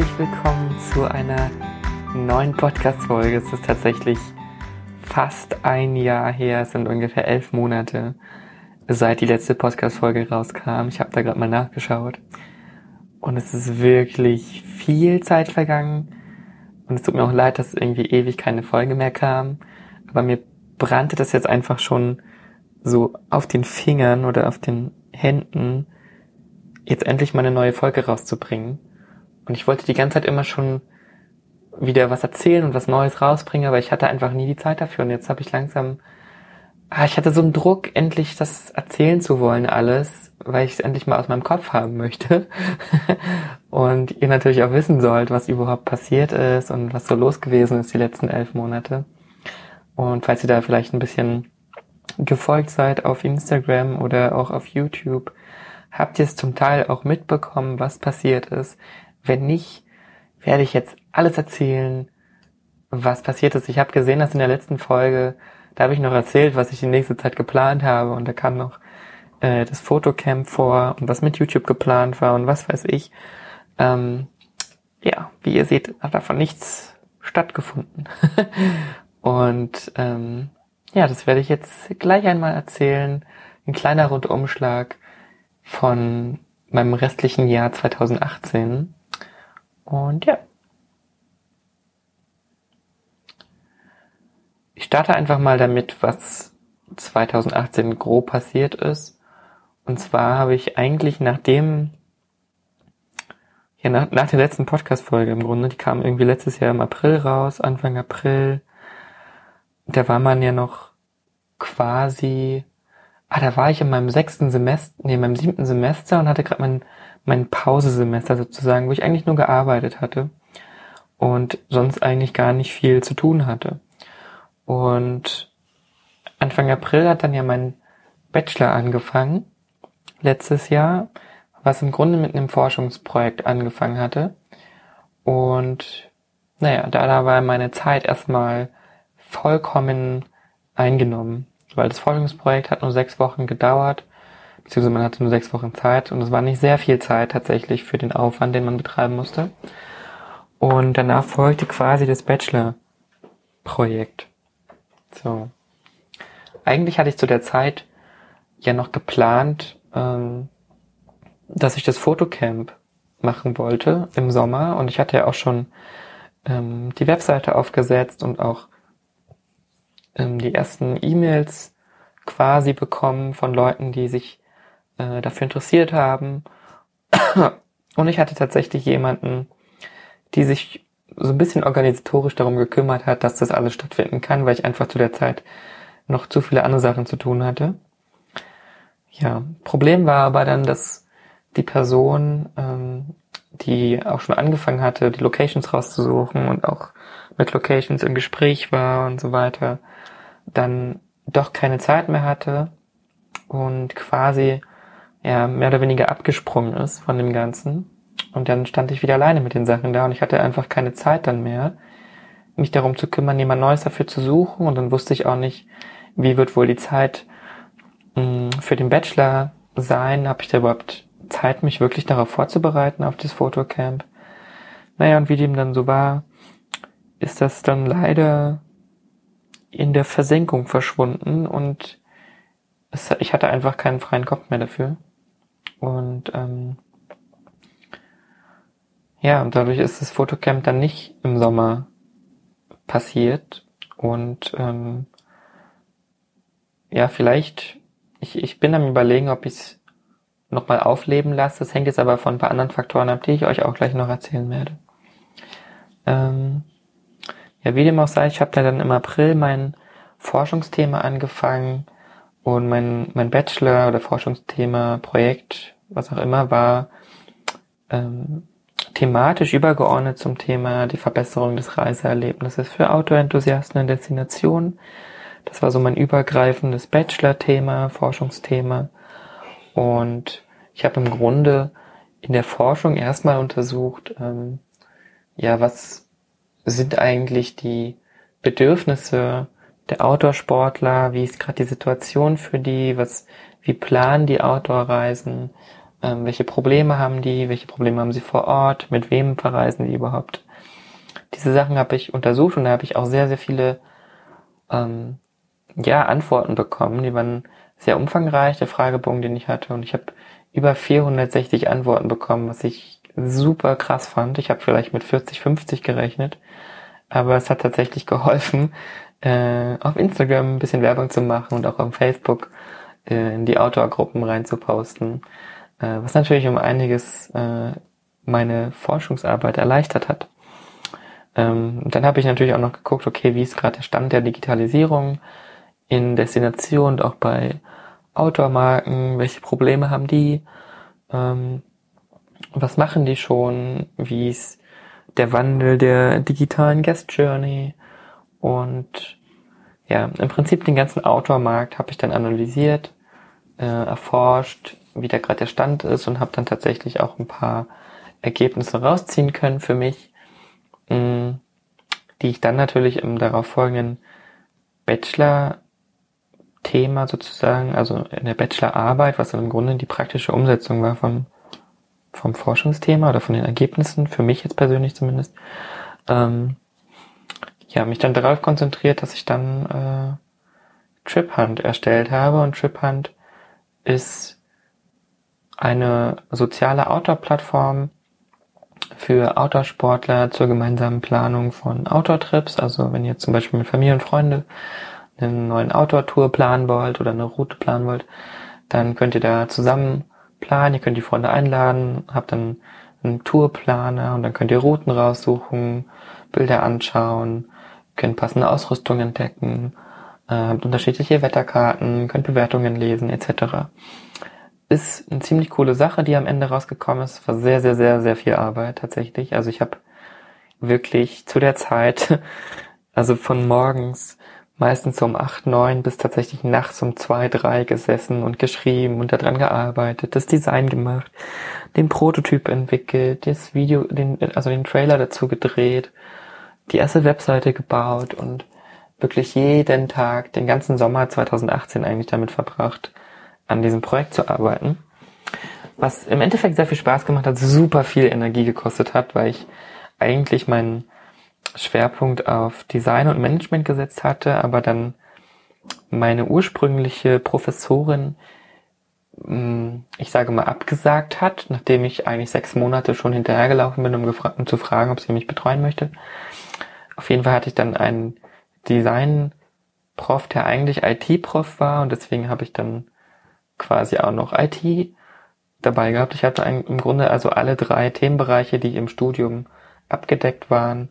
Herzlich willkommen zu einer neuen Podcast-Folge. Es ist tatsächlich fast ein Jahr her, es sind ungefähr elf Monate, seit die letzte Podcast-Folge rauskam. Ich habe da gerade mal nachgeschaut. Und es ist wirklich viel Zeit vergangen. Und es tut mir auch leid, dass irgendwie ewig keine Folge mehr kam. Aber mir brannte das jetzt einfach schon so auf den Fingern oder auf den Händen, jetzt endlich mal eine neue Folge rauszubringen. Und ich wollte die ganze Zeit immer schon wieder was erzählen und was Neues rausbringen, aber ich hatte einfach nie die Zeit dafür. Und jetzt habe ich langsam, ah, ich hatte so einen Druck, endlich das erzählen zu wollen, alles, weil ich es endlich mal aus meinem Kopf haben möchte. und ihr natürlich auch wissen sollt, was überhaupt passiert ist und was so los gewesen ist die letzten elf Monate. Und falls ihr da vielleicht ein bisschen gefolgt seid auf Instagram oder auch auf YouTube, habt ihr es zum Teil auch mitbekommen, was passiert ist. Wenn nicht, werde ich jetzt alles erzählen, was passiert ist. Ich habe gesehen, dass in der letzten Folge, da habe ich noch erzählt, was ich die nächste Zeit geplant habe und da kam noch äh, das Fotocamp vor und was mit YouTube geplant war und was weiß ich. Ähm, ja, wie ihr seht, hat davon nichts stattgefunden. und ähm, ja, das werde ich jetzt gleich einmal erzählen. Ein kleiner Rundumschlag von meinem restlichen Jahr 2018. Und ja. Ich starte einfach mal damit, was 2018 grob passiert ist. Und zwar habe ich eigentlich nach dem, ja, nach, nach der letzten Podcast-Folge im Grunde, die kam irgendwie letztes Jahr im April raus, Anfang April. Da war man ja noch quasi ah, da war ich in meinem sechsten Semester, nee, in meinem siebten Semester und hatte gerade mein, mein Pausesemester sozusagen, wo ich eigentlich nur gearbeitet hatte und sonst eigentlich gar nicht viel zu tun hatte. Und Anfang April hat dann ja mein Bachelor angefangen, letztes Jahr, was im Grunde mit einem Forschungsprojekt angefangen hatte. Und naja, da, da war meine Zeit erstmal vollkommen eingenommen weil das Forschungsprojekt hat nur sechs Wochen gedauert, beziehungsweise man hatte nur sechs Wochen Zeit und es war nicht sehr viel Zeit tatsächlich für den Aufwand, den man betreiben musste. Und danach folgte quasi das Bachelor-Projekt. So. Eigentlich hatte ich zu der Zeit ja noch geplant, ähm, dass ich das Fotocamp machen wollte im Sommer und ich hatte ja auch schon ähm, die Webseite aufgesetzt und auch ähm, die ersten E-Mails quasi bekommen von Leuten, die sich äh, dafür interessiert haben. Und ich hatte tatsächlich jemanden, die sich so ein bisschen organisatorisch darum gekümmert hat, dass das alles stattfinden kann, weil ich einfach zu der Zeit noch zu viele andere Sachen zu tun hatte. Ja, Problem war aber dann, dass die Person, ähm, die auch schon angefangen hatte, die Locations rauszusuchen und auch mit Locations im Gespräch war und so weiter, dann doch keine Zeit mehr hatte und quasi ja mehr oder weniger abgesprungen ist von dem Ganzen. Und dann stand ich wieder alleine mit den Sachen da und ich hatte einfach keine Zeit dann mehr, mich darum zu kümmern, jemand Neues dafür zu suchen. Und dann wusste ich auch nicht, wie wird wohl die Zeit mh, hm, für den Bachelor sein? Habe ich da überhaupt Zeit, mich wirklich darauf vorzubereiten, auf das Fotocamp? Naja, und wie dem dann so war, ist das dann leider in der Versenkung verschwunden und es, ich hatte einfach keinen freien Kopf mehr dafür. Und ähm, ja, dadurch ist das Fotocamp dann nicht im Sommer passiert. Und ähm, ja, vielleicht, ich, ich bin am überlegen, ob ich es nochmal aufleben lasse. Das hängt jetzt aber von ein paar anderen Faktoren ab, die ich euch auch gleich noch erzählen werde. Ähm, ja, wie dem auch sei, ich habe da dann im April mein Forschungsthema angefangen und mein, mein Bachelor oder Forschungsthema, Projekt, was auch immer, war ähm, thematisch übergeordnet zum Thema die Verbesserung des Reiseerlebnisses für Autoenthusiasten in Destinationen. Das war so mein übergreifendes Bachelor-Thema, Forschungsthema. Und ich habe im Grunde in der Forschung erstmal untersucht, ähm, ja, was sind eigentlich die Bedürfnisse der Outdoor-Sportler? Wie ist gerade die Situation für die? Was, wie planen die Outdoor-Reisen? ähm, welche Probleme haben die, welche Probleme haben sie vor Ort, mit wem verreisen die überhaupt. Diese Sachen habe ich untersucht und da habe ich auch sehr, sehr viele ähm, ja, Antworten bekommen. Die waren sehr umfangreich, der Fragebogen, den ich hatte. Und ich habe über 460 Antworten bekommen, was ich super krass fand. Ich habe vielleicht mit 40, 50 gerechnet. Aber es hat tatsächlich geholfen, äh, auf Instagram ein bisschen Werbung zu machen und auch auf Facebook äh, in die Outdoor-Gruppen reinzuposten. Äh, was natürlich um einiges äh, meine Forschungsarbeit erleichtert hat. Ähm, dann habe ich natürlich auch noch geguckt, okay, wie ist gerade der Stand der Digitalisierung in Destination und auch bei Outdoor-Marken, welche Probleme haben die, ähm, was machen die schon, wie ist der Wandel der digitalen Guest Journey und ja, im Prinzip den ganzen Outdoor-Markt habe ich dann analysiert, äh, erforscht, wie da gerade der Stand ist und habe dann tatsächlich auch ein paar Ergebnisse rausziehen können für mich, mh, mm, die ich dann natürlich im darauf folgenden Bachelor-Thema sozusagen, also in der Bachelorarbeit, was dann im Grunde die praktische Umsetzung war vom, vom Forschungsthema oder von den Ergebnissen, für mich jetzt persönlich zumindest, ähm, ja, mich dann darauf konzentriert, dass ich dann äh, TripHunt erstellt habe und TripHunt ist eine soziale Outdoor-Plattform für Outdoor-Sportler zur gemeinsamen Planung von Outdoor-Trips. Also wenn ihr zum Beispiel mit Familie und Freunde einen neuen Outdoor-Tour planen wollt oder eine Route planen wollt, dann könnt ihr da zusammen planen. Ihr könnt die Freunde einladen, habt dann einen Tourplaner und dann könnt ihr Routen raussuchen, Bilder anschauen, könnt passende Ausrüstung entdecken, äh, habt unterschiedliche Wetterkarten, könnt Bewertungen lesen etc ist eine ziemlich coole Sache, die am Ende rausgekommen ist. War sehr, sehr, sehr, sehr viel Arbeit tatsächlich. Also ich habe wirklich zu der Zeit, also von morgens meistens um acht, neun bis tatsächlich nachts um zwei, drei gesessen und geschrieben und daran gearbeitet, das Design gemacht, den Prototyp entwickelt, das Video, den, also den Trailer dazu gedreht, die erste Webseite gebaut und wirklich jeden Tag, den ganzen Sommer 2018 eigentlich damit verbracht, an diesem Projekt zu arbeiten. Was im Endeffekt sehr viel Spaß gemacht hat, super viel Energie gekostet hat, weil ich eigentlich meinen Schwerpunkt auf Design und Management gesetzt hatte, aber dann meine ursprüngliche Professorin, hm, ich sage mal, abgesagt hat, nachdem ich eigentlich sechs Monate schon hinterhergelaufen bin, um, um zu fragen, ob sie mich betreuen möchte. Auf jeden Fall hatte ich dann einen Design-Prof, der eigentlich IT-Prof war und deswegen habe ich dann quasi auch noch IT dabei gehabt. Ich hatte im Grunde also alle drei Themenbereiche, die im Studium abgedeckt waren,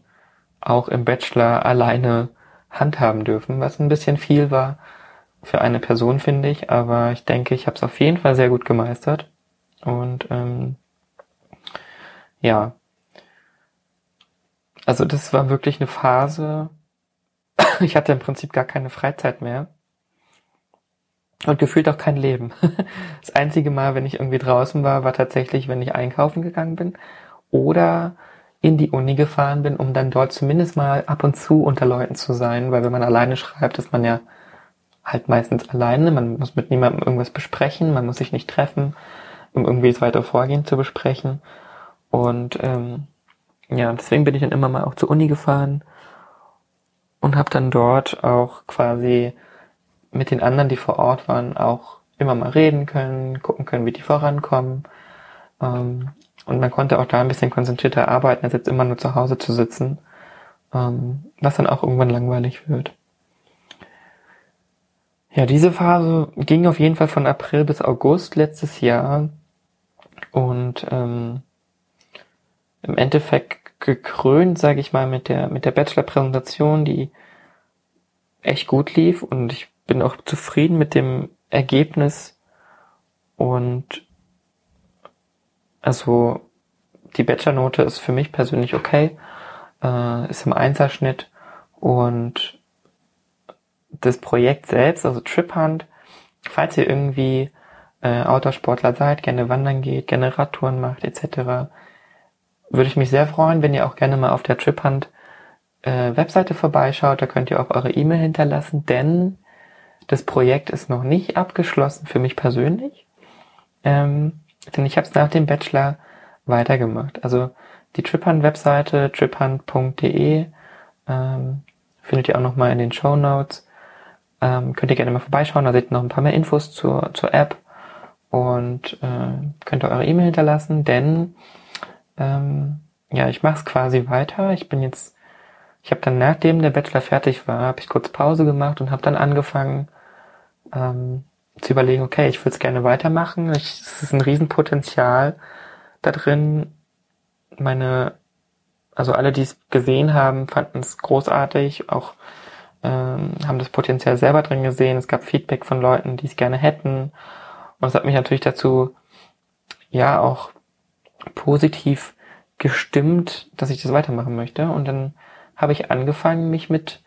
auch im Bachelor alleine handhaben dürfen, was ein bisschen viel war für eine Person, finde ich. Aber ich denke, ich habe es auf jeden Fall sehr gut gemeistert. Und ähm, ja, also das war wirklich eine Phase. Ich hatte im Prinzip gar keine Freizeit mehr und gefühlt auch kein Leben. Das einzige Mal, wenn ich irgendwie draußen war, war tatsächlich, wenn ich einkaufen gegangen bin oder in die Uni gefahren bin, um dann dort zumindest mal ab und zu unter Leuten zu sein, weil wenn man alleine schreibt, ist man ja halt meistens alleine, man muss mit niemandem irgendwas besprechen, man muss sich nicht treffen, um irgendwie das weitere Vorgehen zu besprechen. Und ähm, ja, deswegen bin ich dann immer mal auch zur Uni gefahren und habe dann dort auch quasi mit den anderen, die vor Ort waren, auch immer mal reden können, gucken können, wie die vorankommen. Ähm, und man konnte auch da ein bisschen konzentrierter arbeiten, als jetzt immer nur zu Hause zu sitzen, ähm, was dann auch irgendwann langweilig wird. Ja, diese Phase ging auf jeden Fall von April bis August letztes Jahr und ähm, im Endeffekt gekrönt, sage ich mal, mit der mit der Bachelor-Präsentation, die echt gut lief und ich bin auch zufrieden mit dem Ergebnis und also die Bachelornote ist für mich persönlich okay, äh, ist im Einserschnitt und das Projekt selbst, also Trip Hunt, falls ihr irgendwie äh, Outdoor-Sportler seid, gerne wandern geht, gerne Radtouren macht etc., würde ich mich sehr freuen, wenn ihr auch gerne mal auf der Trip Hunt äh, Webseite vorbeischaut. Da könnt ihr auch eure E-Mail hinterlassen, denn das Projekt ist noch nicht abgeschlossen für mich persönlich. Ähm, denn ich habe es nach dem Bachelor weitergemacht. Also die Triphunt-Webseite triphunt.de ähm, findet ihr auch nochmal in den Show Notes. Ähm, könnt ihr gerne mal vorbeischauen, da seht ihr noch ein paar mehr Infos zur, zur App und äh, könnt ihr eure E-Mail hinterlassen, denn ähm, ja, ich mache es quasi weiter. Ich bin jetzt, ich habe dann nachdem der Bachelor fertig war, habe ich kurz Pause gemacht und habe dann angefangen ähm, zu überlegen, okay, ich würde es gerne weitermachen. Es ist ein Riesenpotenzial da drin. Meine, also alle, die es gesehen haben, fanden es großartig, auch ähm, haben das Potenzial selber drin gesehen. Es gab Feedback von Leuten, die es gerne hätten. Und es hat mich natürlich dazu, ja, auch positiv gestimmt, dass ich das weitermachen möchte. Und dann habe ich angefangen, mich mit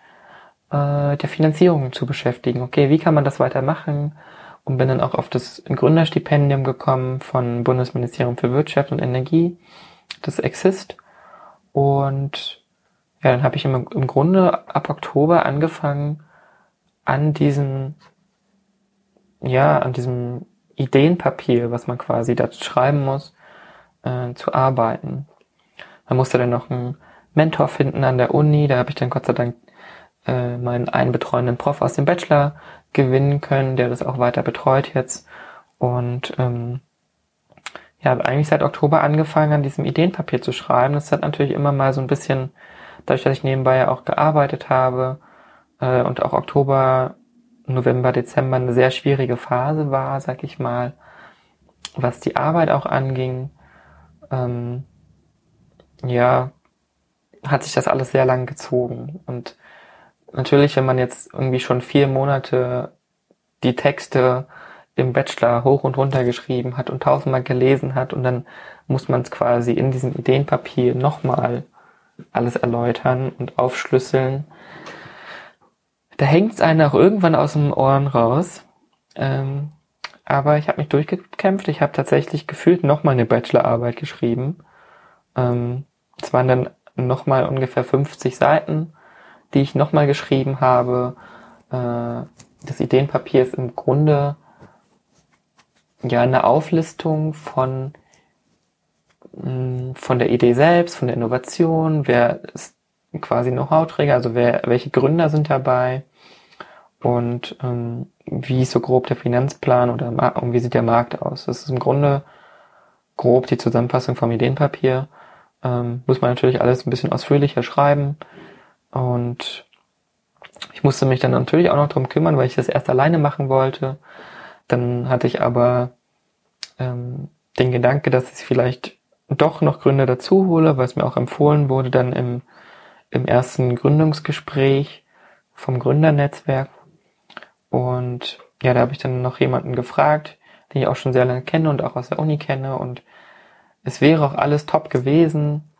äh, der Finanzierung zu beschäftigen. Okay, wie kann man das weitermachen? Und bin dann auch auf das Gründerstipendium gekommen von Bundesministerium für Wirtschaft und Energie, das Exist. Und ja, dann habe ich im, im Grunde ab Oktober angefangen, an diesem, ja, an diesem Ideenpapier, was man quasi dazu schreiben muss, äh, zu arbeiten. Man musste dann noch einen Mentor finden an der Uni, da habe ich dann Gott sei Dank äh, meinen einen betreuenden Prof aus dem Bachelor gewinnen können, der das auch weiter betreut jetzt. Und ähm, ja, habe eigentlich seit Oktober angefangen, an diesem Ideenpapier zu schreiben. Das hat natürlich immer mal so ein bisschen dadurch, dass ich nebenbei ja auch gearbeitet habe äh, und auch Oktober, November, Dezember eine sehr schwierige Phase war, sag ich mal, was die Arbeit auch anging, ähm, ja, hat sich das alles sehr lang gezogen. Und natürlich, wenn man jetzt irgendwie schon vier Monate die Texte im Bachelor hoch und runter geschrieben hat und tausendmal gelesen hat und dann muss man es quasi in diesem Ideenpapier nochmal alles erläutern und aufschlüsseln. Da hängt es einen auch irgendwann aus dem Ohren raus. Ähm, aber ich habe mich durchgekämpft. Ich habe tatsächlich gefühlt nochmal eine Bachelorarbeit geschrieben. Ähm, es waren dann nochmal ungefähr 50 Seiten, die ich nochmal geschrieben habe. Äh, das Ideenpapier ist im Grunde ja eine Auflistung von von der Idee selbst, von der Innovation, wer ist quasi Know-how-Träger, also wer, welche Gründer sind dabei und ähm, wie ist so grob der Finanzplan oder und wie sieht der Markt aus. Das ist im Grunde grob die Zusammenfassung vom Ideenpapier. Ähm, muss man natürlich alles ein bisschen ausführlicher schreiben und ich musste mich dann natürlich auch noch drum kümmern, weil ich das erst alleine machen wollte. Dann hatte ich aber ähm, den Gedanke, dass ich vielleicht doch noch Gründer dazu hole, weil es mir auch empfohlen wurde dann im, im ersten Gründungsgespräch vom Gründernetzwerk. Und ja, da habe ich dann noch jemanden gefragt, den ich auch schon sehr lange kenne und auch aus der Uni kenne. Und es wäre auch alles top gewesen,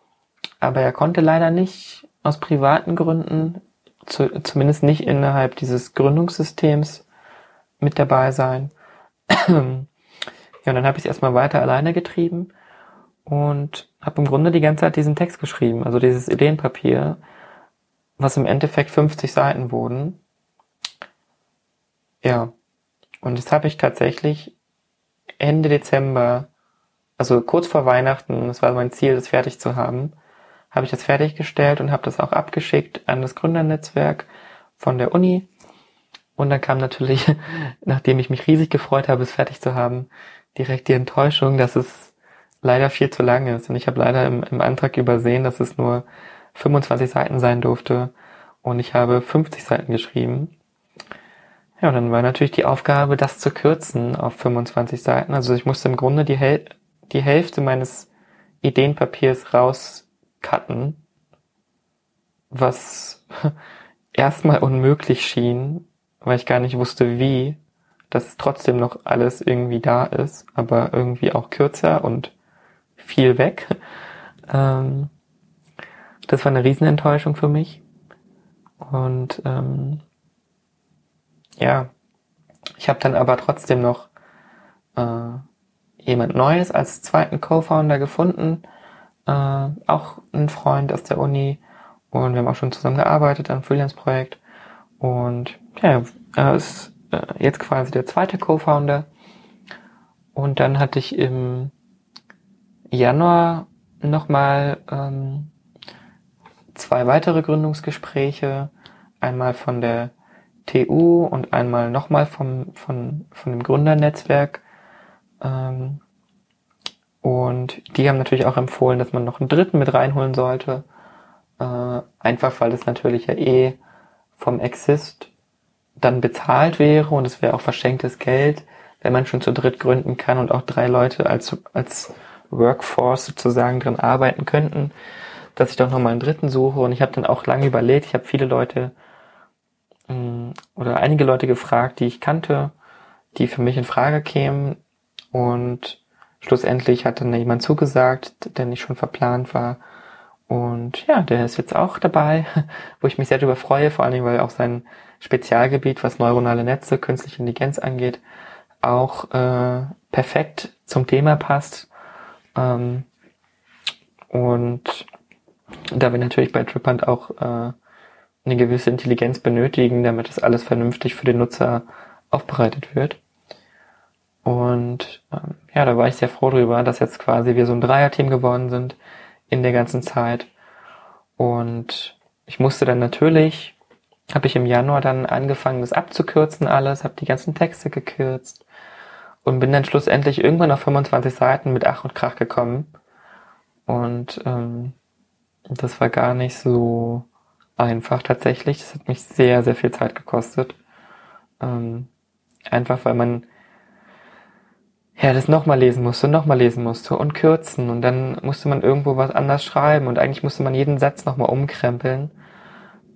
aber er konnte leider nicht aus privaten Gründen, zu, zumindest nicht innerhalb dieses Gründungssystems mit dabei sein. ja, und dann habe ich es erstmal weiter alleine getrieben und habe im Grunde die ganze Zeit diesen Text geschrieben, also dieses Ideenpapier, was im Endeffekt 50 Seiten wurden. Ja, und das habe ich tatsächlich Ende Dezember, also kurz vor Weihnachten, das war mein Ziel, das fertig zu haben, habe ich das fertiggestellt und habe das auch abgeschickt an das Gründernetzwerk von der Uni. Und dann kam natürlich, nachdem ich mich riesig gefreut habe, es fertig zu haben, direkt die Enttäuschung, dass es leider viel zu lang ist. Und ich habe leider im, im Antrag übersehen, dass es nur 25 Seiten sein durfte. Und ich habe 50 Seiten geschrieben. Ja, und dann war natürlich die Aufgabe, das zu kürzen auf 25 Seiten. Also ich musste im Grunde die, Häl die Hälfte meines Ideenpapiers rauscutten, was erstmal unmöglich schien, weil ich gar nicht wusste, wie, dass trotzdem noch alles irgendwie da ist, aber irgendwie auch kürzer und viel weg. Ähm, das war eine Riesenenttäuschung für mich. Und ähm, ja, ich habe dann aber trotzdem noch äh, jemand Neues als zweiten Co-Founder gefunden, äh, auch ein Freund aus der Uni. Und wir haben auch schon zusammen gearbeitet an Freelance-Projekt. Und ja, er ist äh, jetzt quasi der zweite Co-Founder. Und dann hatte ich im Januar nochmal ähm, zwei weitere Gründungsgespräche. Einmal von der TU und einmal nochmal vom, von, von dem Gründernetzwerk. Ähm, und die haben natürlich auch empfohlen, dass man noch einen dritten mit reinholen sollte. Äh, einfach weil es natürlich ja eh vom Exist dann bezahlt wäre und es wäre auch verschenktes Geld, wenn man schon zu dritt gründen kann und auch drei Leute als, als Workforce sozusagen drin arbeiten könnten, dass ich doch nochmal einen dritten suche. Und ich habe dann auch lange überlegt, ich habe viele Leute oder einige Leute gefragt, die ich kannte, die für mich in Frage kämen. Und schlussendlich hat dann jemand zugesagt, der nicht schon verplant war. Und ja, der ist jetzt auch dabei, wo ich mich sehr darüber freue, vor allen Dingen, weil auch sein Spezialgebiet, was neuronale Netze, künstliche Intelligenz angeht, auch äh, perfekt zum Thema passt. Ähm, und da wir natürlich bei TripHunt auch äh, eine gewisse Intelligenz benötigen, damit das alles vernünftig für den Nutzer aufbereitet wird. Und ähm, ja, da war ich sehr froh drüber, dass jetzt quasi wir so ein Dreierteam geworden sind in der ganzen Zeit. Und ich musste dann natürlich, habe ich im Januar dann angefangen, das abzukürzen alles, habe die ganzen Texte gekürzt und bin dann schlussendlich irgendwann auf 25 Seiten mit Ach und Krach gekommen. Und ähm, das war gar nicht so einfach tatsächlich. Das hat mich sehr, sehr viel Zeit gekostet. Ähm, einfach weil man ja das nochmal lesen musste, nochmal lesen musste und kürzen und dann musste man irgendwo was anders schreiben und eigentlich musste man jeden Satz nochmal umkrempeln,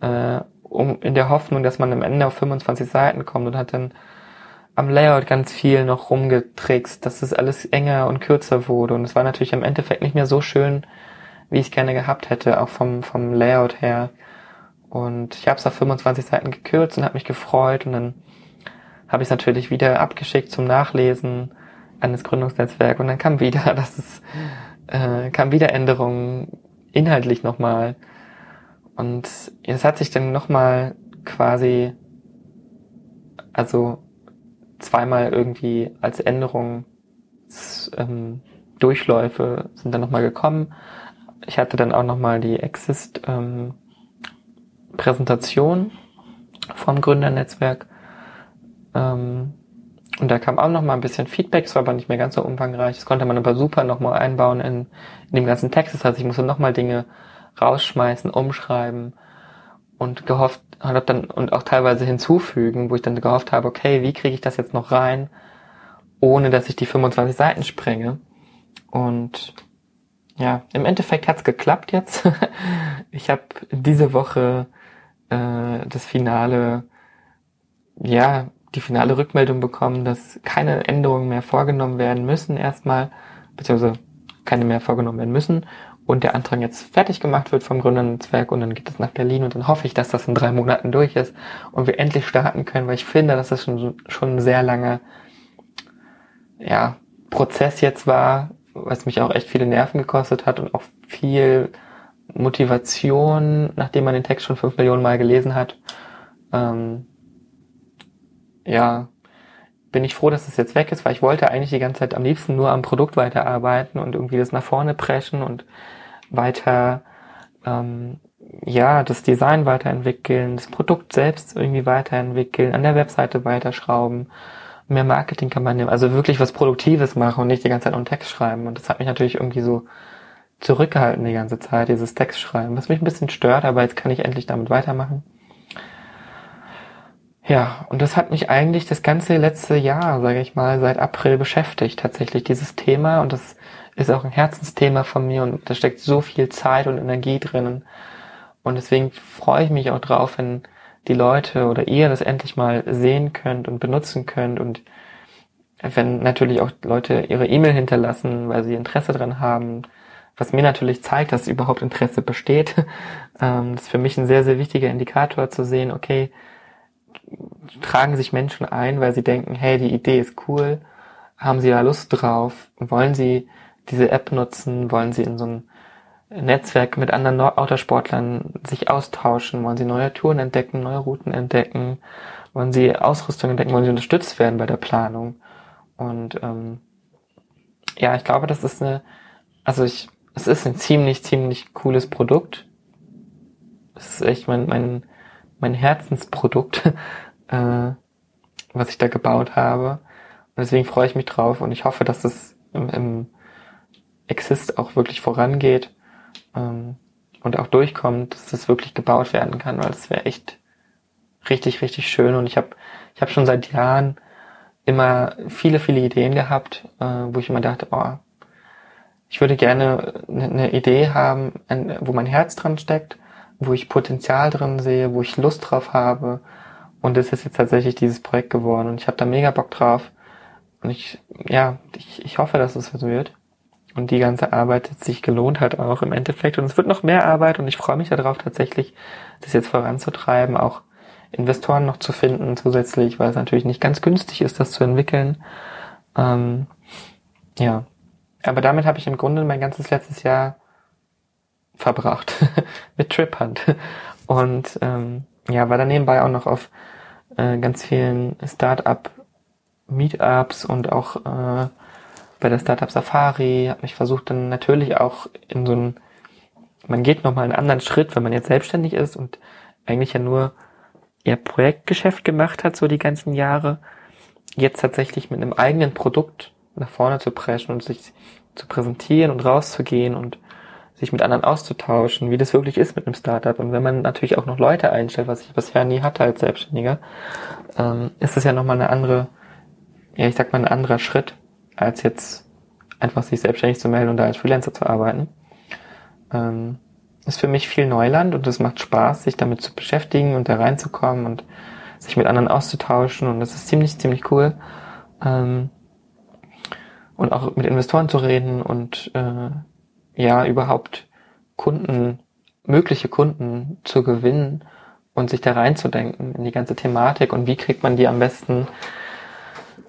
äh, um in der Hoffnung, dass man am Ende auf 25 Seiten kommt und hat dann am Layout ganz viel noch rumgetrickst, dass es alles enger und kürzer wurde. Und es war natürlich im Endeffekt nicht mehr so schön, wie ich gerne gehabt hätte, auch vom, vom Layout her. Und ich habe es auf 25 Seiten gekürzt und habe mich gefreut und dann habe ich es natürlich wieder abgeschickt zum Nachlesen an das Gründungsnetzwerk und dann kam wieder, dass es äh, kam wieder Änderungen inhaltlich nochmal. Und es hat sich dann nochmal quasi, also zweimal irgendwie als Änderung ähm, Durchläufe sind dann nochmal gekommen. Ich hatte dann auch nochmal die Exist ähm, Präsentation vom Gründernetzwerk. Ähm, und da kam auch nochmal ein bisschen Feedback, es war aber nicht mehr ganz so umfangreich. Das konnte man aber super nochmal einbauen in, in dem ganzen Text. Das heißt, ich musste nochmal Dinge rausschmeißen, umschreiben und gehofft, hab dann und auch teilweise hinzufügen, wo ich dann gehofft habe, okay, wie kriege ich das jetzt noch rein, ohne dass ich die 25 Seiten sprenge. Und ja, im Endeffekt hat's geklappt jetzt. ich habe diese Woche äh, das Finale, ja, die finale Rückmeldung bekommen, dass keine Änderungen mehr vorgenommen werden müssen erstmal, beziehungsweise keine mehr vorgenommen werden müssen und der Antrag jetzt fertig gemacht wird vom Gründernetzwerk und dann geht es nach Berlin und dann hoffe ich, dass das in drei Monaten durch ist und wir endlich starten können, weil ich finde, dass das schon, schon ein sehr langer ja, Prozess jetzt war, was mich auch echt viele Nerven gekostet hat und auch viel Motivation, nachdem man den Text schon fünf Millionen Mal gelesen hat. Ähm, ja, bin ich froh, dass es jetzt weg ist, weil ich wollte eigentlich die ganze Zeit am liebsten nur am Produkt weiterarbeiten und irgendwie das nach vorne preschen und weiter, ähm, ja, das Design weiterentwickeln, das Produkt selbst irgendwie weiterentwickeln, an der Webseite weiterschrauben, mehr Marketingkampagnen, also wirklich was Produktives machen und nicht die ganze Zeit nur einen Text schreiben. Und das hat mich natürlich irgendwie so zurückgehalten die ganze Zeit, dieses Textschreiben, was mich ein bisschen stört, aber jetzt kann ich endlich damit weitermachen. Ja, und das hat mich eigentlich das ganze letzte Jahr, sage ich mal, seit April beschäftigt, tatsächlich dieses Thema. Und das ist auch ein Herzensthema von mir und da steckt so viel Zeit und Energie drinnen. Und deswegen freue ich mich auch drauf, wenn die Leute oder ihr das endlich mal sehen könnt und benutzen könnt und wenn natürlich auch Leute ihre E-Mail hinterlassen, weil sie Interesse dran haben, was mir natürlich zeigt, dass überhaupt Interesse besteht. Ähm, das ist für mich ein sehr, sehr wichtiger Indikator zu sehen, okay, tragen sich Menschen ein, weil sie denken, hey, die Idee ist cool, haben sie da Lust drauf, wollen sie diese App nutzen, wollen sie in so ein Netzwerk mit anderen Autosportlern sich austauschen, wollen sie neue Touren entdecken, neue Routen entdecken, wollen sie Ausrüstung entdecken, wollen sie unterstützt werden bei der Planung. Und ähm, ja, ich glaube, das ist eine, also ich, es ist ein ziemlich, ziemlich cooles Produkt. Es ist echt mein, mein, mein Herzensprodukt, äh, was ich da gebaut habe. Und deswegen freue ich mich drauf und ich hoffe, dass es im, im Exist auch wirklich vorangeht ähm, und auch durchkommt, dass das wirklich gebaut werden kann, weil es wäre echt richtig, richtig schön. Und ich habe ich hab schon seit Jahren immer viele, viele Ideen gehabt, äh, wo ich immer dachte, oh, ich würde gerne eine Idee haben, wo mein Herz dran steckt, wo ich Potenzial drin sehe, wo ich Lust drauf habe. Und es ist jetzt tatsächlich dieses Projekt geworden und ich habe da mega Bock drauf. Und ich, ja, ich, ich hoffe, dass es so wird. Und die ganze Arbeit sich gelohnt hat auch im Endeffekt. Und es wird noch mehr Arbeit und ich freue mich darauf tatsächlich, das jetzt voranzutreiben, auch Investoren noch zu finden zusätzlich, weil es natürlich nicht ganz günstig ist, das zu entwickeln. Ähm, ja, aber damit habe ich im Grunde mein ganzes letztes Jahr verbracht. Mit Trip Hunt. Und ähm, ja, war dann nebenbei auch noch auf äh, ganz vielen Startup Meetups und auch äh, bei der Startup Safari, habe mich versucht dann natürlich auch in so ein, man geht nochmal einen anderen Schritt, wenn man jetzt selbstständig ist und eigentlich ja nur eher Projektgeschäft gemacht hat, so die ganzen Jahre, jetzt tatsächlich mit einem eigenen Produkt nach vorne zu preschen und sich zu präsentieren und rauszugehen und sich mit anderen auszutauschen, wie das wirklich ist mit einem Startup. Und wenn man natürlich auch noch Leute einstellt, was ich bisher nie hatte als Selbstständiger, ähm, ist das ja nochmal eine andere, ja, ich sag mal, ein anderer Schritt, als jetzt einfach sich selbstständig zu melden und da als Freelancer zu arbeiten. Ähm, ist für mich viel Neuland und es macht Spaß, sich damit zu beschäftigen und da reinzukommen und sich mit anderen auszutauschen und das ist ziemlich, ziemlich cool. Ähm, und auch mit Investoren zu reden und äh, ja, überhaupt Kunden, mögliche Kunden zu gewinnen und sich da reinzudenken in die ganze Thematik und wie kriegt man die am besten.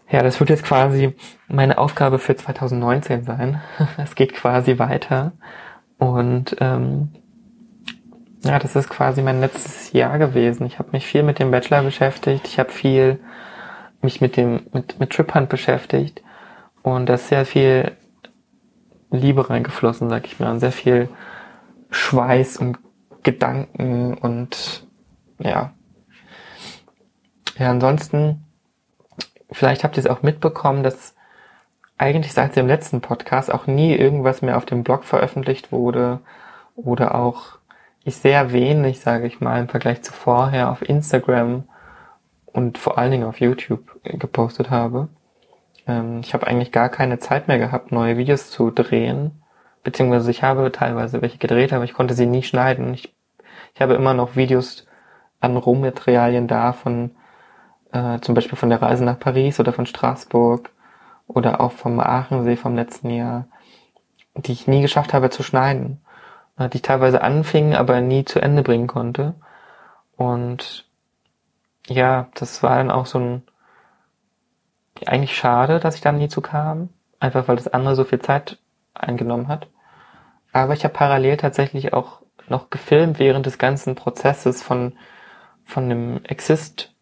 Ja, das wird jetzt quasi meine Aufgabe für 2019 sein. Es geht quasi weiter. Und ähm, ja, das ist quasi mein letztes Jahr gewesen. Ich habe mich viel mit dem Bachelor beschäftigt. Ich habe viel mich mit dem mit mit Trip Hunt beschäftigt und da ist sehr viel Liebe reingeflossen, sag ich mal, und sehr viel Schweiß und Gedanken und ja. Ja, ansonsten, vielleicht habt ihr es auch mitbekommen, dass eigentlich seit dem letzten Podcast auch nie irgendwas mehr auf dem Blog veröffentlicht wurde oder auch ich sehr wenig, sage ich mal, im Vergleich zu vorher auf Instagram und vor allen Dingen auf YouTube gepostet habe. Ähm, ich habe eigentlich gar keine Zeit mehr gehabt, neue Videos zu drehen. Beziehungsweise ich habe teilweise welche gedreht, aber ich konnte sie nie schneiden. Ich, ich habe immer noch Videos an Rohmaterialien da von äh, zum Beispiel von der Reise nach Paris oder von Straßburg oder auch vom Aachensee vom letzten Jahr, die ich nie geschafft habe zu schneiden die ich teilweise anfing, aber nie zu Ende bringen konnte. Und ja, das war dann auch so ein eigentlich schade, dass ich dann nie zu kam, einfach weil das andere so viel Zeit eingenommen hat. Aber ich habe parallel tatsächlich auch noch gefilmt während des ganzen Prozesses von von dem Exist.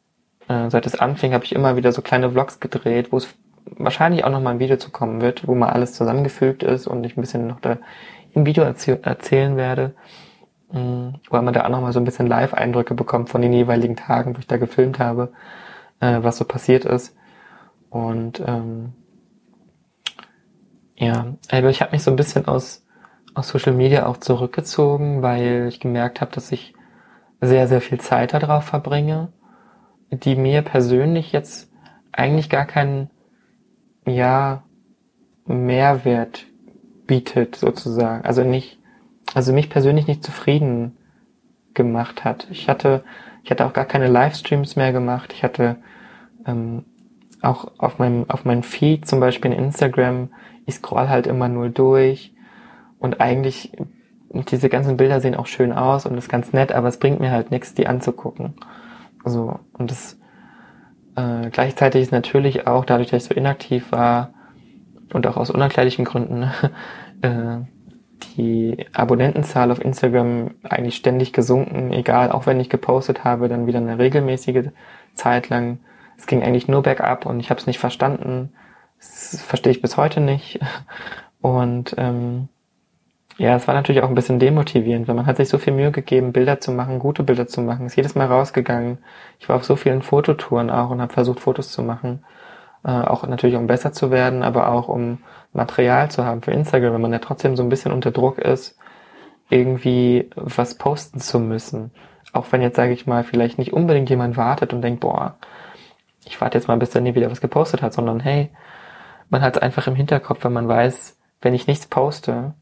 Äh, seit es anfing, habe ich immer wieder so kleine Vlogs gedreht, wo es wahrscheinlich auch noch mal ein Video zu kommen wird, wo mal alles zusammengefügt ist und ich ein bisschen noch da im Video erzäh erzählen werde, mm, weil man da auch nochmal so ein bisschen Live-Eindrücke bekommt von den jeweiligen Tagen, wo ich da gefilmt habe, äh, was so passiert ist. Und ähm, ja, aber ich habe mich so ein bisschen aus, aus Social Media auch zurückgezogen, weil ich gemerkt habe, dass ich sehr, sehr viel Zeit darauf verbringe, die mir persönlich jetzt eigentlich gar keinen, ja, Mehrwert bietet, sozusagen. Also nicht, also mich persönlich nicht zufrieden gemacht hat. Ich hatte, ich hatte auch gar keine Livestreams mehr gemacht. Ich hatte ähm, auch auf meinem, auf meinem Feed, zum Beispiel in Instagram, ich scroll halt immer nur durch und eigentlich diese ganzen Bilder sehen auch schön aus und ist ganz nett, aber es bringt mir halt nichts, die anzugucken. So und das äh, gleichzeitig ist natürlich auch dadurch, dass ich so inaktiv war, und auch aus unerklärlichen Gründen äh, die Abonnentenzahl auf Instagram eigentlich ständig gesunken, egal, auch wenn ich gepostet habe, dann wieder eine regelmäßige Zeit lang. Es ging eigentlich nur bergab und ich habe es nicht verstanden. Das verstehe ich bis heute nicht. Und ähm, ja, es war natürlich auch ein bisschen demotivierend, weil man hat sich so viel Mühe gegeben, Bilder zu machen, gute Bilder zu machen, ist jedes Mal rausgegangen. Ich war auf so vielen Fototouren auch und habe versucht, Fotos zu machen. Äh, auch natürlich, um besser zu werden, aber auch um Material zu haben für Instagram, wenn man ja trotzdem so ein bisschen unter Druck ist, irgendwie was posten zu müssen. Auch wenn jetzt, sage ich mal, vielleicht nicht unbedingt jemand wartet und denkt, boah, ich warte jetzt mal, bis der nie wieder was gepostet hat, sondern hey, man hat es einfach im Hinterkopf, wenn man weiß, wenn ich nichts poste,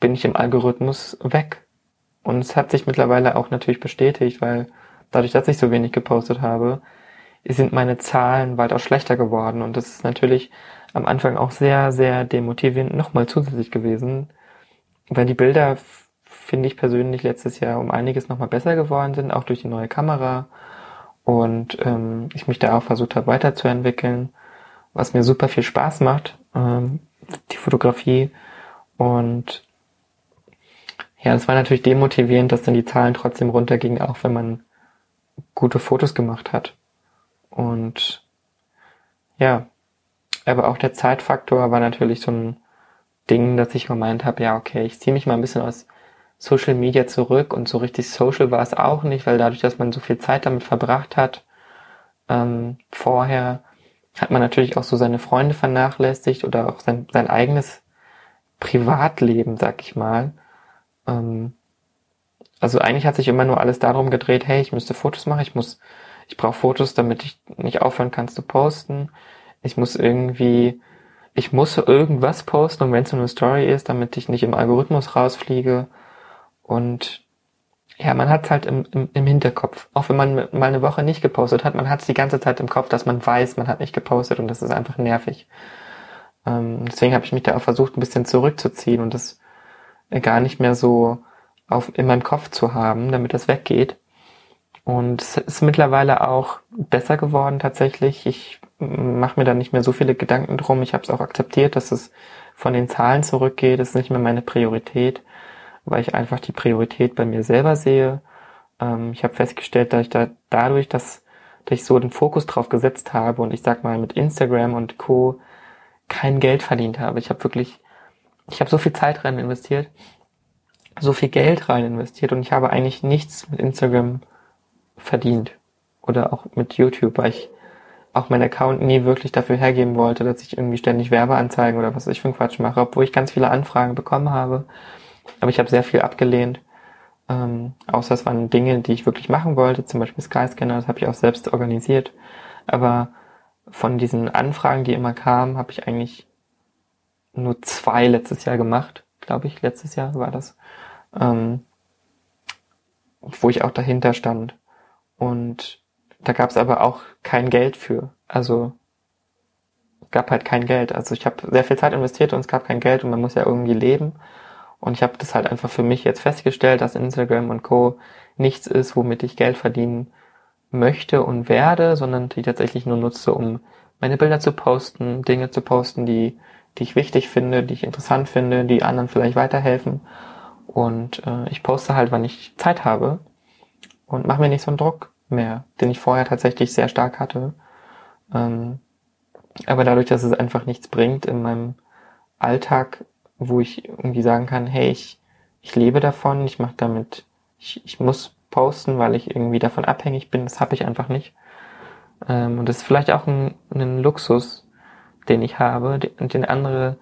bin ich im Algorithmus weg. Und es hat sich mittlerweile auch natürlich bestätigt, weil dadurch, dass ich so wenig gepostet habe, sind meine Zahlen weitaus schlechter geworden. Und das ist natürlich am Anfang auch sehr, sehr demotivierend nochmal zusätzlich gewesen, weil die Bilder, finde ich persönlich, letztes Jahr um einiges nochmal besser geworden sind, auch durch die neue Kamera. Und ähm, ich mich da auch versucht habe weiterzuentwickeln, was mir super viel Spaß macht, ähm, die Fotografie. Und ja, es war natürlich demotivierend, dass dann die Zahlen trotzdem runtergingen, auch wenn man gute Fotos gemacht hat. Und ja, aber auch der Zeitfaktor war natürlich so ein Ding, dass ich gemeint habe, ja, okay, ich ziehe mich mal ein bisschen aus Social Media zurück und so richtig social war es auch nicht, weil dadurch, dass man so viel Zeit damit verbracht hat, ähm, vorher hat man natürlich auch so seine Freunde vernachlässigt oder auch sein, sein eigenes Privatleben, sag ich mal. Ähm, also eigentlich hat sich immer nur alles darum gedreht, hey, ich müsste Fotos machen, ich muss, ich brauche Fotos, damit ich nicht aufhören kann zu posten. Ich muss irgendwie, ich muss irgendwas posten, und wenn es nur eine Story ist, damit ich nicht im Algorithmus rausfliege. Und ja, man hat es halt im, im, im Hinterkopf. Auch wenn man mal eine Woche nicht gepostet hat, man hat es die ganze Zeit im Kopf, dass man weiß, man hat nicht gepostet und das ist einfach nervig. Ähm, deswegen habe ich mich da auch versucht, ein bisschen zurückzuziehen und das gar nicht mehr so auf, in meinem Kopf zu haben, damit das weggeht. Und es ist mittlerweile auch besser geworden tatsächlich. Ich mache mir da nicht mehr so viele Gedanken drum. Ich habe es auch akzeptiert, dass es von den Zahlen zurückgeht. Das ist nicht mehr meine Priorität, weil ich einfach die Priorität bei mir selber sehe. Ähm, ich habe festgestellt, dass ich da dadurch, dass, dass ich so den Fokus drauf gesetzt habe und ich sag mal mit Instagram und Co. kein Geld verdient habe. Ich habe wirklich ich habe so viel Zeit rein investiert, so viel Geld rein investiert und ich habe eigentlich nichts mit Instagram verdient oder auch mit YouTube, weil ich auch meinen Account nie wirklich dafür hergeben wollte, dass ich irgendwie ständig Werbeanzeigen oder was ich für einen Quatsch mache, obwohl ich ganz viele Anfragen bekommen habe. Aber ich habe sehr viel abgelehnt. Ähm, außer es waren Dinge, die ich wirklich machen wollte, zum Beispiel Skyscanner, das habe ich auch selbst organisiert. Aber von diesen Anfragen, die immer kamen, habe ich eigentlich nur zwei letztes Jahr gemacht, glaube ich. Letztes Jahr war das. Ähm, wo ich auch dahinter stand. Und da gab es aber auch kein Geld für. Also gab halt kein Geld. Also ich habe sehr viel Zeit investiert und es gab kein Geld und man muss ja irgendwie leben. Und ich habe das halt einfach für mich jetzt festgestellt, dass Instagram und Co. nichts ist, womit ich Geld verdienen möchte und werde, sondern die tatsächlich nur nutze, um meine Bilder zu posten, Dinge zu posten, die die ich wichtig finde, die ich interessant finde, die anderen vielleicht weiterhelfen. Und äh, ich poste halt, wann ich Zeit habe und mache mir nicht so einen Druck mehr, den ich vorher tatsächlich sehr stark hatte. Ähm, aber dadurch, dass es einfach nichts bringt in meinem Alltag, wo ich irgendwie sagen kann, hey, ich, ich lebe davon, ich mache damit, ich, ich muss posten, weil ich irgendwie davon abhängig bin, das habe ich einfach nicht. Ähm, und das ist vielleicht auch ein, ein Luxus, den ich habe und den andere,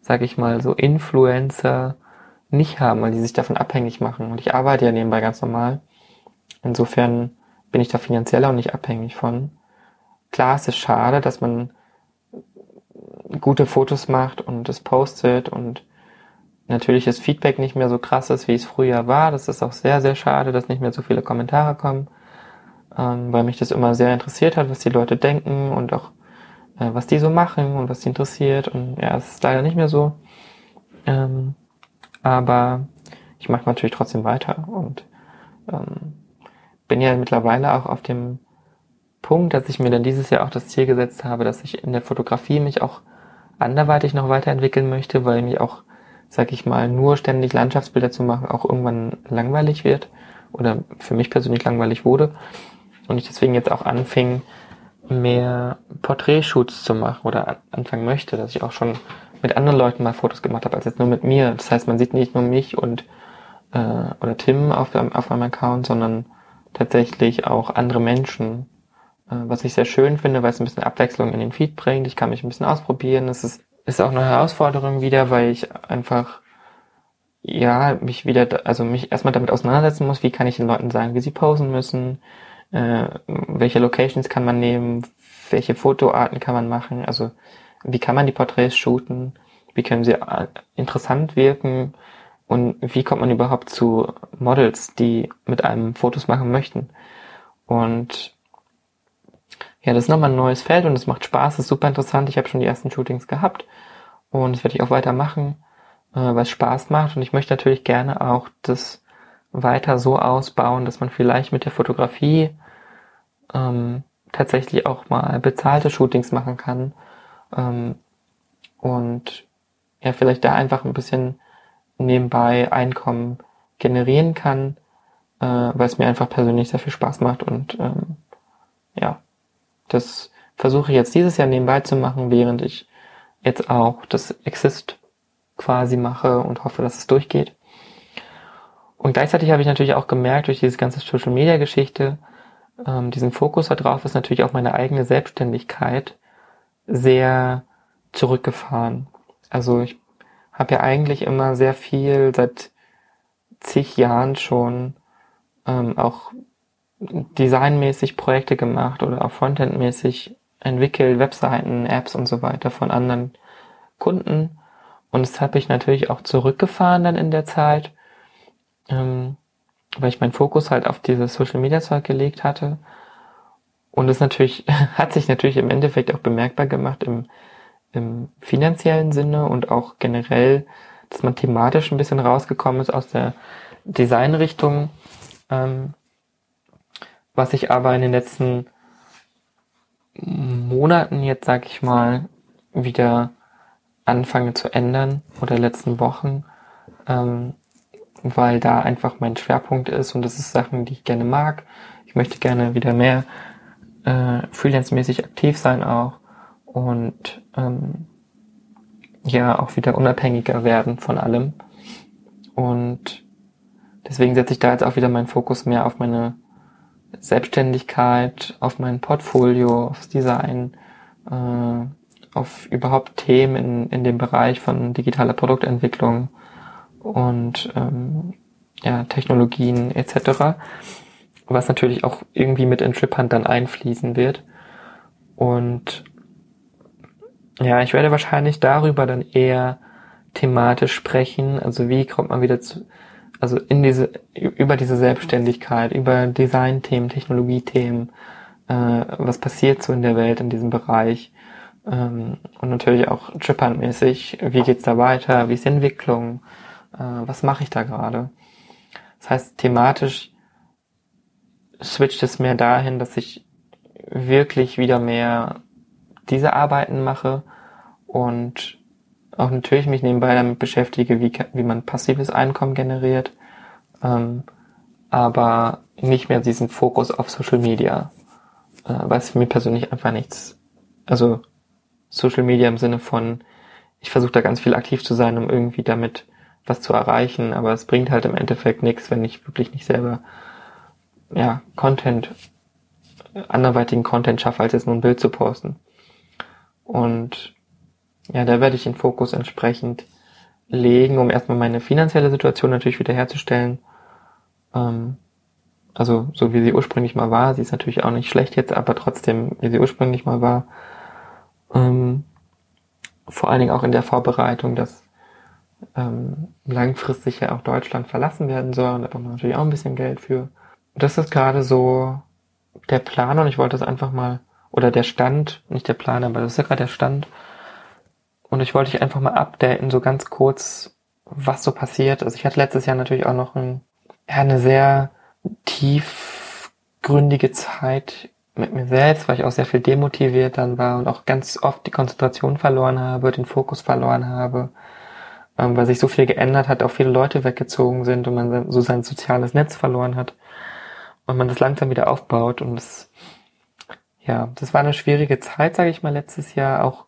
sag ich mal, so Influencer nicht haben, weil die sich davon abhängig machen. Und ich arbeite ja nebenbei ganz normal. Insofern bin ich da finanziell auch nicht abhängig von. Klar, es ist schade, dass man gute Fotos macht und es postet und natürlich das Feedback nicht mehr so krass ist, wie es früher war. Das ist auch sehr, sehr schade, dass nicht mehr so viele Kommentare kommen, ähm, weil mich das immer sehr interessiert hat, was die Leute denken und auch äh, was die so machen und was die interessiert. Und ja, es ist leider nicht mehr so. Ähm, aber ich mache natürlich trotzdem weiter und ähm, bin ja mittlerweile auch auf dem Punkt, dass ich mir dann dieses Jahr auch das Ziel gesetzt habe, dass ich in der Fotografie mich auch anderweitig noch weiterentwickeln möchte, weil mich auch, sag ich mal, nur ständig Landschaftsbilder zu machen auch irgendwann langweilig wird oder für mich persönlich langweilig wurde und ich deswegen jetzt auch anfing, mehr Porträtshoots zu machen oder anfangen möchte, dass ich auch schon mit anderen Leuten mal Fotos gemacht habe, als jetzt nur mit mir. Das heißt, man sieht nicht nur mich und äh, oder Tim auf, auf meinem Account, sondern tatsächlich auch andere Menschen, was ich sehr schön finde, weil es ein bisschen Abwechslung in den Feed bringt. Ich kann mich ein bisschen ausprobieren. Es ist, ist auch eine Herausforderung wieder, weil ich einfach ja mich wieder, also mich erstmal damit auseinandersetzen muss, wie kann ich den Leuten sagen, wie sie posen müssen, äh, welche Locations kann man nehmen, welche Fotoarten kann man machen, also wie kann man die Porträts shooten, wie können sie äh, interessant wirken und wie kommt man überhaupt zu Models, die mit einem Fotos machen möchten. Und ja, das ist nochmal ein neues Feld und es macht Spaß, ist super interessant. Ich habe schon die ersten Shootings gehabt und das werde ich auch weitermachen, äh, weil es Spaß macht und ich möchte natürlich gerne auch das weiter so ausbauen, dass man vielleicht mit der Fotografie ähm, tatsächlich auch mal bezahlte Shootings machen kann ähm, und ja, vielleicht da einfach ein bisschen nebenbei Einkommen generieren kann, äh, weil es mir einfach persönlich sehr viel Spaß macht und ähm, ja, das versuche ich jetzt dieses Jahr nebenbei zu machen, während ich jetzt auch das Exist quasi mache und hoffe, dass es durchgeht. Und gleichzeitig habe ich natürlich auch gemerkt, durch diese ganze Social Media Geschichte, ähm, diesen Fokus darauf ist natürlich auch meine eigene Selbstständigkeit sehr zurückgefahren. Also ich habe ja eigentlich immer sehr viel seit zig Jahren schon ähm, auch designmäßig Projekte gemacht oder auch frontendmäßig entwickelt, Webseiten, Apps und so weiter von anderen Kunden. Und das habe ich natürlich auch zurückgefahren dann in der Zeit, ähm, weil ich meinen Fokus halt auf dieses Social Media Zeug gelegt hatte und es natürlich, hat sich natürlich im Endeffekt auch bemerkbar gemacht im, im finanziellen Sinne und auch generell, dass man thematisch ein bisschen rausgekommen ist aus der Designrichtung, ähm, was ich aber in den letzten Monaten jetzt, sag ich mal, wieder anfange zu ändern oder letzten Wochen, ähm, weil da einfach mein Schwerpunkt ist und das ist Sachen, die ich gerne mag. Ich möchte gerne wieder mehr äh, freelance-mäßig aktiv sein auch und ähm, ja auch wieder unabhängiger werden von allem. Und deswegen setze ich da jetzt auch wieder meinen Fokus mehr auf meine Selbstständigkeit, auf mein Portfolio, aufs Design, äh, auf überhaupt Themen in, in dem Bereich von digitaler Produktentwicklung und ähm, ja, Technologien etc was natürlich auch irgendwie mit in Trip Hunt dann einfließen wird. Und ja, ich werde wahrscheinlich darüber dann eher thematisch sprechen. Also wie kommt man wieder zu, also in diese, über diese Selbstständigkeit, über Designthemen, Technologiethemen, äh, was passiert so in der Welt in diesem Bereich. Ähm, und natürlich auch Trip-Hunt-mäßig, wie geht's da weiter, wie ist die Entwicklung, äh, was mache ich da gerade. Das heißt, thematisch switcht es mehr dahin, dass ich wirklich wieder mehr diese Arbeiten mache und auch natürlich mich nebenbei damit beschäftige, wie, wie man passives Einkommen generiert, ähm, aber nicht mehr diesen Fokus auf Social Media, äh, weil es für mich persönlich einfach nichts, also Social Media im Sinne von, ich versuche da ganz viel aktiv zu sein, um irgendwie damit was zu erreichen, aber es bringt halt im Endeffekt nichts, wenn ich wirklich nicht selber ja, Content, anderweitigen Content schaffe, als jetzt nur ein Bild zu posten. Und ja, da werde ich den Fokus entsprechend legen, um erstmal meine finanzielle Situation natürlich wiederherzustellen. Ähm, also so wie sie ursprünglich mal war. Sie ist natürlich auch nicht schlecht jetzt, aber trotzdem, wie sie ursprünglich mal war. Ähm, vor allen Dingen auch in der Vorbereitung, dass ähm, langfristig ja auch Deutschland verlassen werden soll. Und da braucht man natürlich auch ein bisschen Geld für das ist gerade so der Plan und ich wollte es einfach mal, oder der Stand, nicht der Plan, aber das ist ja gerade der Stand. Und ich wollte dich einfach mal updaten, so ganz kurz, was so passiert. Also ich hatte letztes Jahr natürlich auch noch ein, ja, eine sehr tiefgründige Zeit mit mir selbst, weil ich auch sehr viel demotiviert dann war und auch ganz oft die Konzentration verloren habe, den Fokus verloren habe, ähm, weil sich so viel geändert hat, auch viele Leute weggezogen sind und man so sein soziales Netz verloren hat und man das langsam wieder aufbaut und es ja, das war eine schwierige Zeit, sage ich mal, letztes Jahr. Auch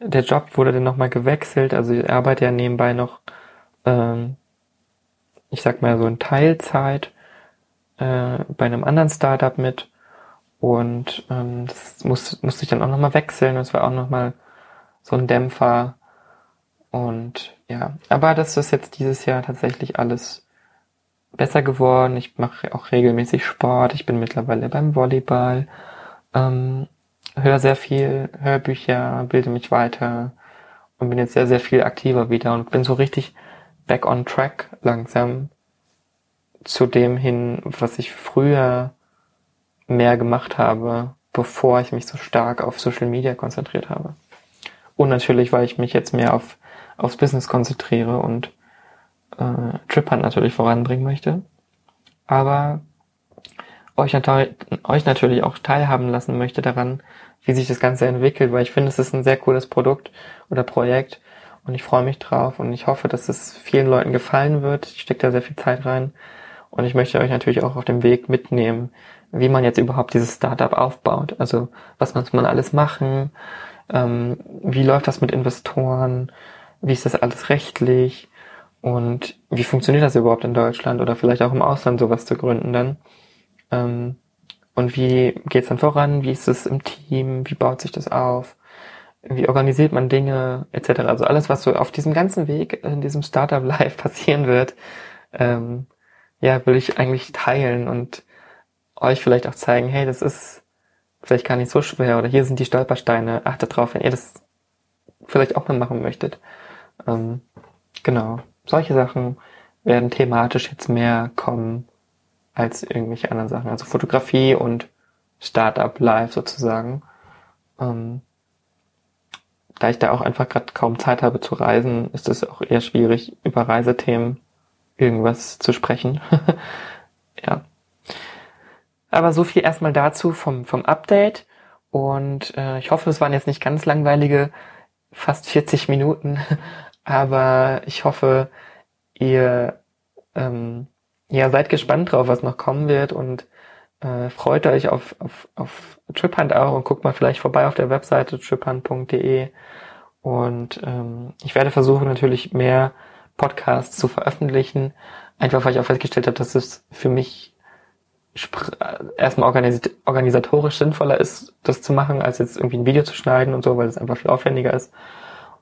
der Job wurde dann nochmal gewechselt. Also ich arbeite ja nebenbei noch, ähm, ich sag mal so in Teilzeit äh, bei einem anderen Startup mit. Und ähm, das muss, musste ich dann auch nochmal wechseln. Das war auch nochmal so ein Dämpfer. Und ja, aber das ist jetzt dieses Jahr tatsächlich alles besser geworden. Ich mache auch regelmäßig Sport. Ich bin mittlerweile beim Volleyball. Ähm, höre sehr viel Hörbücher, bilde mich weiter und bin jetzt sehr, sehr viel aktiver wieder und bin so richtig back on track langsam zu dem hin, was ich früher mehr gemacht habe, bevor ich mich so stark auf Social Media konzentriert habe. Und natürlich, weil ich mich jetzt mehr auf, aufs Business konzentriere und äh, Trip natürlich voranbringen möchte. Aber euch, euch natürlich auch teilhaben lassen möchte daran, wie sich das Ganze entwickelt, weil ich finde, es ist ein sehr cooles Produkt oder Projekt und ich freue mich drauf und ich hoffe, dass es vielen Leuten gefallen wird. Ich stecke da sehr viel Zeit rein und ich möchte euch natürlich auch auf dem Weg mitnehmen, wie man jetzt überhaupt dieses Startup aufbaut. Also was muss man alles machen, ähm, wie läuft das mit Investoren, wie ist das alles rechtlich und wie funktioniert das überhaupt in Deutschland oder vielleicht auch im Ausland sowas zu gründen dann. Ähm, und wie geht's dann voran, wie ist es im Team, wie baut sich das auf, wie organisiert man Dinge etc. Also alles, was so auf diesem ganzen Weg in diesem Startup Life passieren wird, ähm, ja, will ich eigentlich teilen und euch vielleicht auch zeigen, hey, das ist vielleicht gar nicht so schwer oder hier sind die Stolpersteine, achtet drauf, wenn ihr das vielleicht auch mal machen möchtet. Ähm, genau, solche Sachen werden thematisch jetzt mehr kommen als irgendwelche anderen Sachen. Also Fotografie und Startup Live sozusagen. Ähm, da ich da auch einfach gerade kaum Zeit habe zu reisen, ist es auch eher schwierig, über Reisethemen irgendwas zu sprechen. ja. Aber so viel erstmal dazu vom, vom Update. Und äh, ich hoffe, es waren jetzt nicht ganz langweilige fast 40 Minuten. Aber ich hoffe, ihr ähm, ja, seid gespannt drauf, was noch kommen wird und äh, freut euch auf, auf, auf TripHunt auch und guckt mal vielleicht vorbei auf der Webseite triphunt.de. Und ähm, ich werde versuchen, natürlich mehr Podcasts zu veröffentlichen, einfach weil ich auch festgestellt habe, dass es für mich erstmal organis organisatorisch sinnvoller ist, das zu machen, als jetzt irgendwie ein Video zu schneiden und so, weil es einfach viel aufwendiger ist.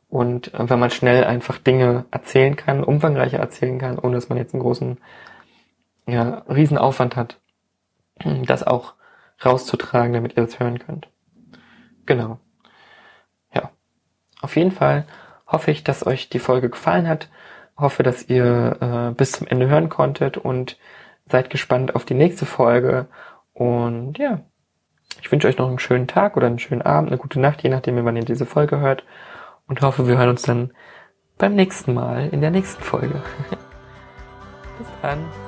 Und äh, wenn man schnell einfach Dinge erzählen kann, umfangreicher erzählen kann, ohne dass man jetzt einen großen, ja, Riesenaufwand hat, das auch rauszutragen, damit ihr das hören könnt. Genau. Ja. Auf jeden Fall hoffe ich, dass euch die Folge gefallen hat. Hoffe, dass ihr äh, bis zum Ende hören konntet und seid gespannt auf die nächste Folge. Und ja, ich wünsche euch noch einen schönen Tag oder einen schönen Abend, eine gute Nacht, je nachdem, wann ihr diese Folge hört. Und hoffe, wir hören uns dann beim nächsten Mal in der nächsten Folge. Bis dann.